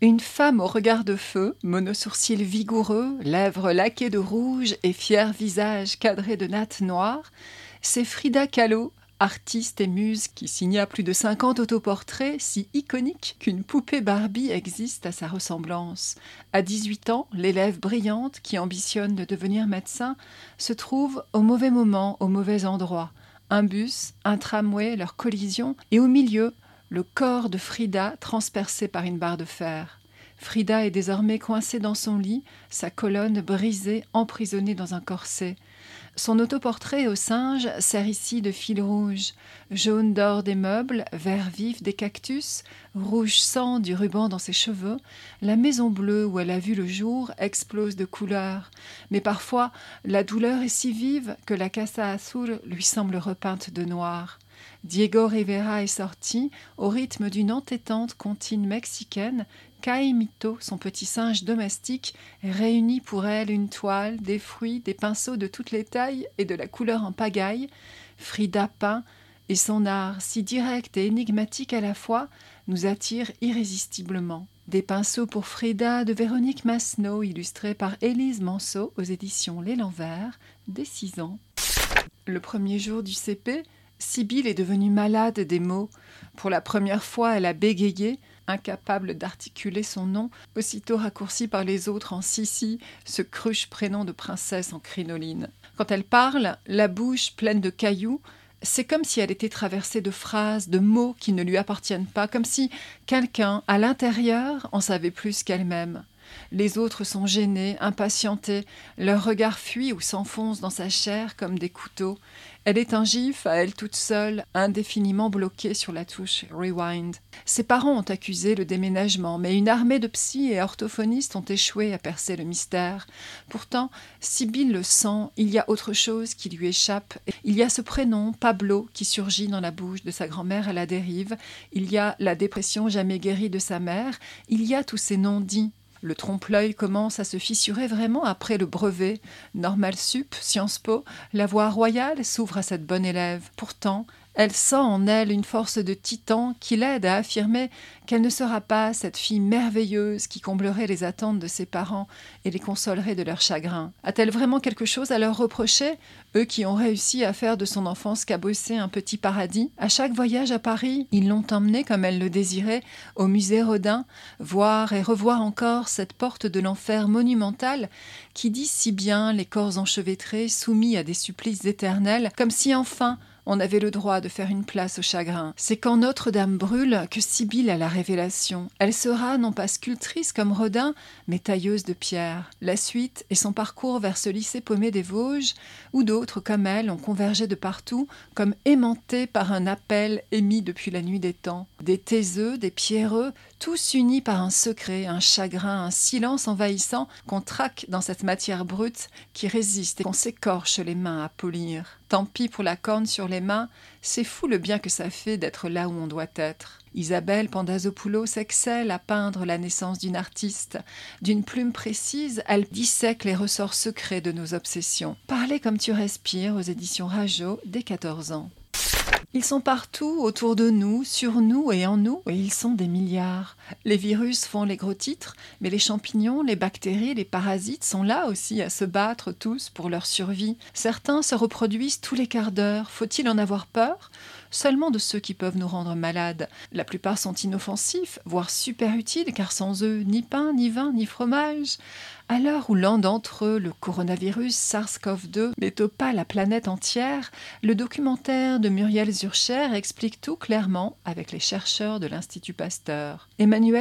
Une femme au regard de feu, monosourcils vigoureux, lèvres laquées de rouge et fier visage cadré de nattes noires, c'est Frida Kahlo, artiste et muse qui signa plus de 50 autoportraits si iconiques qu'une poupée Barbie existe à sa ressemblance. À 18 ans, l'élève brillante qui ambitionne de devenir médecin se trouve au mauvais moment, au mauvais endroit. Un bus, un tramway, leur collision, et au milieu, le corps de Frida transpercé par une barre de fer. Frida est désormais coincée dans son lit, sa colonne brisée, emprisonnée dans un corset. Son autoportrait au singe sert ici de fil rouge, jaune d'or des meubles, vert vif des cactus, rouge sang du ruban dans ses cheveux. La maison bleue où elle a vu le jour explose de couleurs, mais parfois la douleur est si vive que la Casa Azul lui semble repeinte de noir. Diego Rivera est sorti au rythme d'une entêtante comptine mexicaine Caimito, son petit singe domestique, réunit pour elle une toile, des fruits, des pinceaux de toutes les tailles et de la couleur en pagaille. Frida peint, et son art, si direct et énigmatique à la fois, nous attire irrésistiblement. Des pinceaux pour Frida de Véronique Masneau, illustrés par Élise Manceau aux éditions L'Élan Vert, dès six ans. Le premier jour du CP, Sibylle est devenue malade des mots. Pour la première fois, elle a bégayé, incapable d'articuler son nom, aussitôt raccourci par les autres en Sissi, ce cruche prénom de princesse en crinoline. Quand elle parle, la bouche pleine de cailloux, c'est comme si elle était traversée de phrases, de mots qui ne lui appartiennent pas, comme si quelqu'un, à l'intérieur, en savait plus qu'elle-même. Les autres sont gênés, impatientés, leur regard fuit ou s'enfonce dans sa chair comme des couteaux. Elle est un gif à elle toute seule, indéfiniment bloquée sur la touche rewind. Ses parents ont accusé le déménagement, mais une armée de psy et orthophonistes ont échoué à percer le mystère. Pourtant, Sibylle le sent, il y a autre chose qui lui échappe. Il y a ce prénom, Pablo, qui surgit dans la bouche de sa grand-mère à la dérive. Il y a la dépression jamais guérie de sa mère. Il y a tous ces noms dits le trompe-l'œil commence à se fissurer vraiment après le brevet. Normal Sup, Sciences Po, la voie royale s'ouvre à cette bonne élève. Pourtant, elle sent en elle une force de titan qui l'aide à affirmer qu'elle ne sera pas cette fille merveilleuse qui comblerait les attentes de ses parents et les consolerait de leur chagrin. A-t-elle vraiment quelque chose à leur reprocher, eux qui ont réussi à faire de son enfance cabossée un petit paradis? À chaque voyage à Paris, ils l'ont emmenée comme elle le désirait au musée Rodin, voir et revoir encore cette porte de l'enfer monumentale qui dit si bien les corps enchevêtrés soumis à des supplices éternels, comme si enfin on avait le droit de faire une place au chagrin. C'est quand Notre-Dame brûle que Sibylle a la révélation. Elle sera non pas sculptrice comme Rodin, mais tailleuse de pierre. La suite est son parcours vers ce lycée paumé des Vosges, où d'autres comme elle ont convergé de partout, comme aimantés par un appel émis depuis la nuit des temps. Des taiseux, des pierreux, tous unis par un secret, un chagrin, un silence envahissant qu'on traque dans cette matière brute qui résiste et qu'on s'écorche les mains à polir. Tant pis pour la corne sur les mains, c'est fou le bien que ça fait d'être là où on doit être. Isabelle Pandazopoulos excelle à peindre la naissance d'une artiste. D'une plume précise, elle dissèque les ressorts secrets de nos obsessions. Parlez comme tu respires aux éditions Rajo dès 14 ans. Ils sont partout, autour de nous, sur nous et en nous, et ils sont des milliards. Les virus font les gros titres, mais les champignons, les bactéries, les parasites sont là aussi à se battre tous pour leur survie. Certains se reproduisent tous les quarts d'heure. Faut-il en avoir peur? Seulement de ceux qui peuvent nous rendre malades. La plupart sont inoffensifs, voire super utiles, car sans eux, ni pain, ni vin, ni fromage. À l'heure où l'un d'entre eux, le coronavirus SARS-CoV-2, met au pas la planète entière, le documentaire de Muriel Zurcher explique tout clairement avec les chercheurs de l'Institut Pasteur.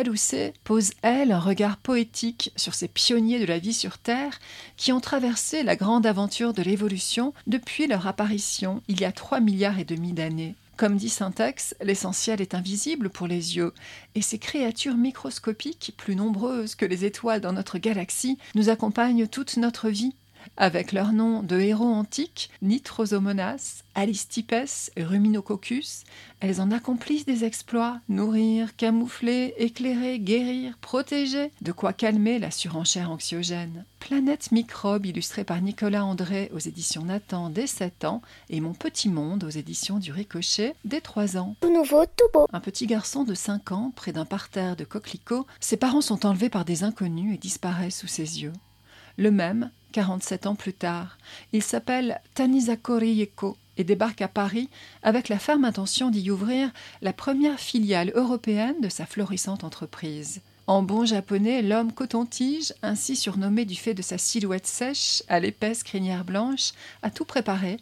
Housset pose, elle, un regard poétique sur ces pionniers de la vie sur Terre qui ont traversé la grande aventure de l'évolution depuis leur apparition il y a 3 milliards et demi d'années. Comme dit Syntax, l'essentiel est invisible pour les yeux, et ces créatures microscopiques, plus nombreuses que les étoiles dans notre galaxie, nous accompagnent toute notre vie. Avec leurs noms de héros antiques, Nitrosomonas, Alistipes Ruminococcus, elles en accomplissent des exploits, nourrir, camoufler, éclairer, guérir, protéger, de quoi calmer la surenchère anxiogène. Planète microbe illustrée par Nicolas André aux éditions Nathan dès 7 ans et Mon petit monde aux éditions du Ricochet dès 3 ans. Tout nouveau, tout beau. Un petit garçon de 5 ans, près d'un parterre de coquelicots, ses parents sont enlevés par des inconnus et disparaissent sous ses yeux. Le même, 47 ans plus tard, il s'appelle Tanizako Rieko et débarque à Paris avec la ferme intention d'y ouvrir la première filiale européenne de sa florissante entreprise. En bon japonais, l'homme coton-tige, ainsi surnommé du fait de sa silhouette sèche, à l'épaisse crinière blanche, a tout préparé,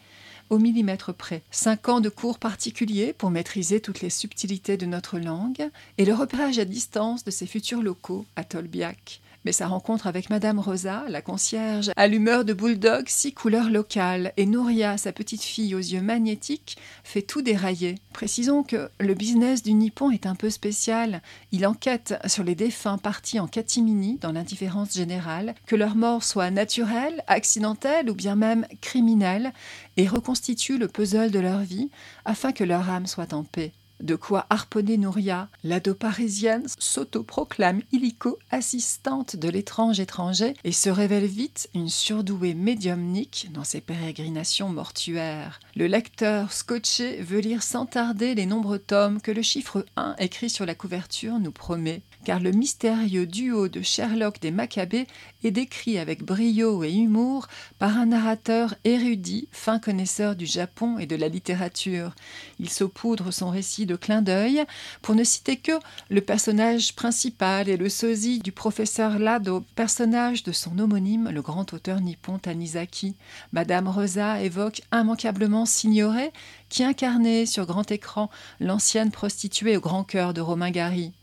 au millimètre près. Cinq ans de cours particuliers pour maîtriser toutes les subtilités de notre langue et le repérage à distance de ses futurs locaux à Tolbiac. Mais sa rencontre avec Madame Rosa, la concierge, à l'humeur de bulldog, six couleurs locales, et Nouria, sa petite fille aux yeux magnétiques, fait tout dérailler. Précisons que le business du Nippon est un peu spécial. Il enquête sur les défunts partis en catimini dans l'indifférence générale, que leur mort soit naturelle, accidentelle ou bien même criminelle, et reconstitue le puzzle de leur vie afin que leur âme soit en paix. De quoi harponner Nouria, l'ado parisienne s'autoproclame illico assistante de l'étrange étranger et se révèle vite une surdouée médiumnique dans ses pérégrinations mortuaires. Le lecteur scotché veut lire sans tarder les nombreux tomes que le chiffre 1 écrit sur la couverture nous promet car le mystérieux duo de Sherlock des Maccabées est décrit avec brio et humour par un narrateur érudit, fin connaisseur du Japon et de la littérature. Il saupoudre son récit de clins d'œil, pour ne citer que le personnage principal et le sosie du professeur Lado, personnage de son homonyme, le grand auteur nippon Tanizaki. Madame Rosa évoque immanquablement Signoret, qui incarnait sur grand écran l'ancienne prostituée au grand cœur de Romain Gary.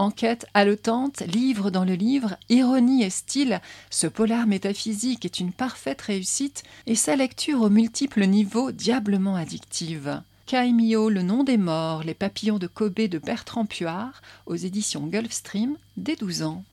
Enquête haletante, livre dans le livre, ironie et style, ce polar métaphysique est une parfaite réussite et sa lecture aux multiples niveaux diablement addictive. Kaimio, Le nom des morts, Les papillons de Kobe de Bertrand Puard, aux éditions Gulfstream, dès 12 ans.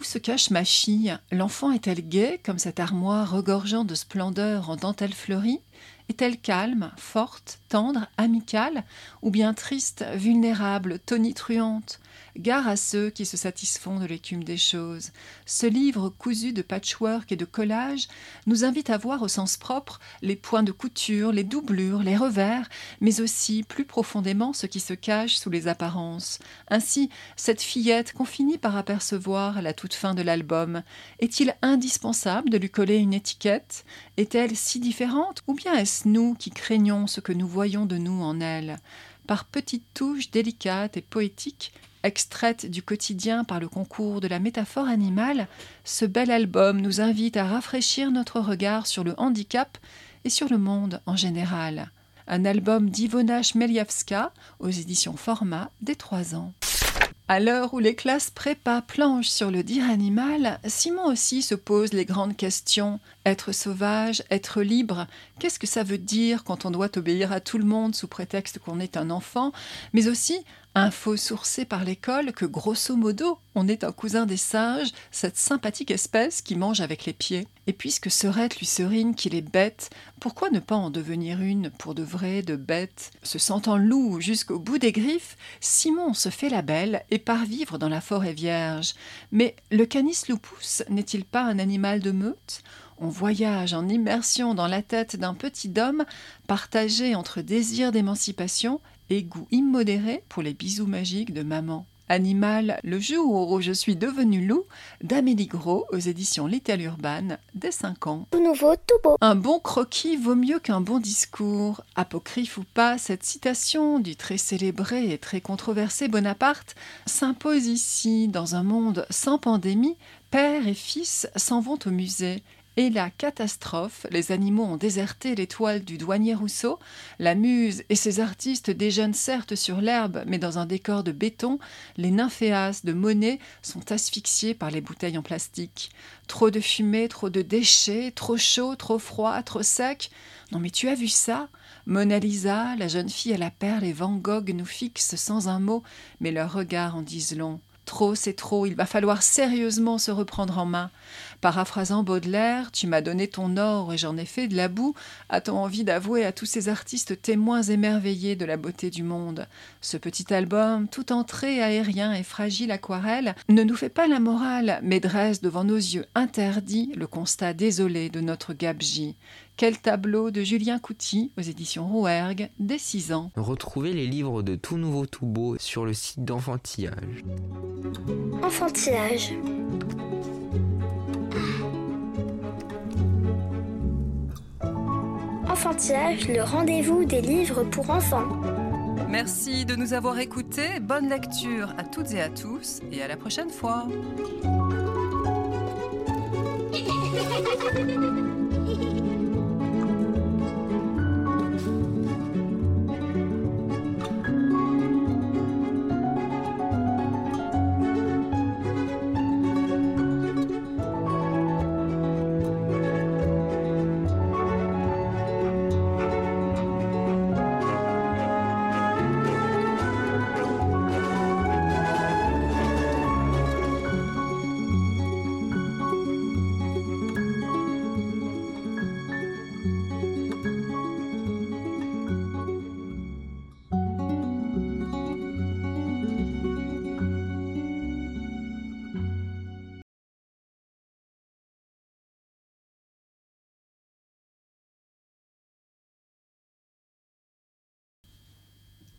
Où se cache ma fille? L'enfant est-elle gaie, comme cette armoire regorgeant de splendeur en dentelle fleurie? Est-elle calme, forte, tendre, amicale Ou bien triste, vulnérable, tonitruante Gare à ceux qui se satisfont de l'écume des choses. Ce livre cousu de patchwork et de collage nous invite à voir au sens propre les points de couture, les doublures, les revers, mais aussi plus profondément ce qui se cache sous les apparences. Ainsi, cette fillette qu'on finit par apercevoir à la toute fin de l'album, est-il indispensable de lui coller une étiquette? Est-elle si différente ou bien est-ce nous qui craignons ce que nous voyons de nous en elle par petites touches délicates et poétiques, Extraite du quotidien par le concours de la métaphore animale, ce bel album nous invite à rafraîchir notre regard sur le handicap et sur le monde en général. Un album d'Ivona Chmeliavska aux éditions Format des trois ans. À l'heure où les classes prépa planchent sur le dire animal, Simon aussi se pose les grandes questions. Être sauvage, être libre, qu'est-ce que ça veut dire quand on doit obéir à tout le monde sous prétexte qu'on est un enfant, mais aussi Info sourcée par l'école que grosso modo, on est un cousin des singes, cette sympathique espèce qui mange avec les pieds. Et puisque Serette lui serine qu'il est bête, pourquoi ne pas en devenir une pour de vrai, de bête? Se sentant loup jusqu'au bout des griffes, Simon se fait la belle et part vivre dans la forêt vierge. Mais le canis lupus n'est-il pas un animal de meute? On voyage en immersion dans la tête d'un petit homme partagé entre désir d'émancipation et goût immodéré pour les bisous magiques de maman. Animal, le jour où je suis devenu loup, d'Amélie Gros aux éditions Little Urban, dès 5 ans. Tout nouveau, tout beau. Un bon croquis vaut mieux qu'un bon discours. Apocryphe ou pas, cette citation du très célébré et très controversé Bonaparte s'impose ici, dans un monde sans pandémie, père et fils s'en vont au musée et la catastrophe, les animaux ont déserté l'étoile du douanier Rousseau, la muse et ses artistes déjeunent certes sur l'herbe, mais dans un décor de béton, les nymphéas de Monet sont asphyxiés par les bouteilles en plastique. Trop de fumée, trop de déchets, trop chaud, trop froid, trop sec. Non mais tu as vu ça? Mona Lisa, la jeune fille à la perle et Van Gogh nous fixent sans un mot, mais leurs regards en disent long. Trop, c'est trop, il va falloir sérieusement se reprendre en main. Paraphrasant Baudelaire, tu m'as donné ton or et j'en ai fait de la boue, a-t-on envie d'avouer à tous ces artistes témoins émerveillés de la beauté du monde? Ce petit album, tout entré aérien et fragile aquarelle, ne nous fait pas la morale, mais dresse devant nos yeux interdits le constat désolé de notre gabegie. Quel tableau de Julien Couty aux éditions Rouergue, dès 6 ans. Retrouvez les livres de Tout Nouveau Tout Beau sur le site d'Enfantillage. Enfantillage. Enfantillage, le rendez-vous des livres pour enfants. Merci de nous avoir écoutés. Bonne lecture à toutes et à tous et à la prochaine fois.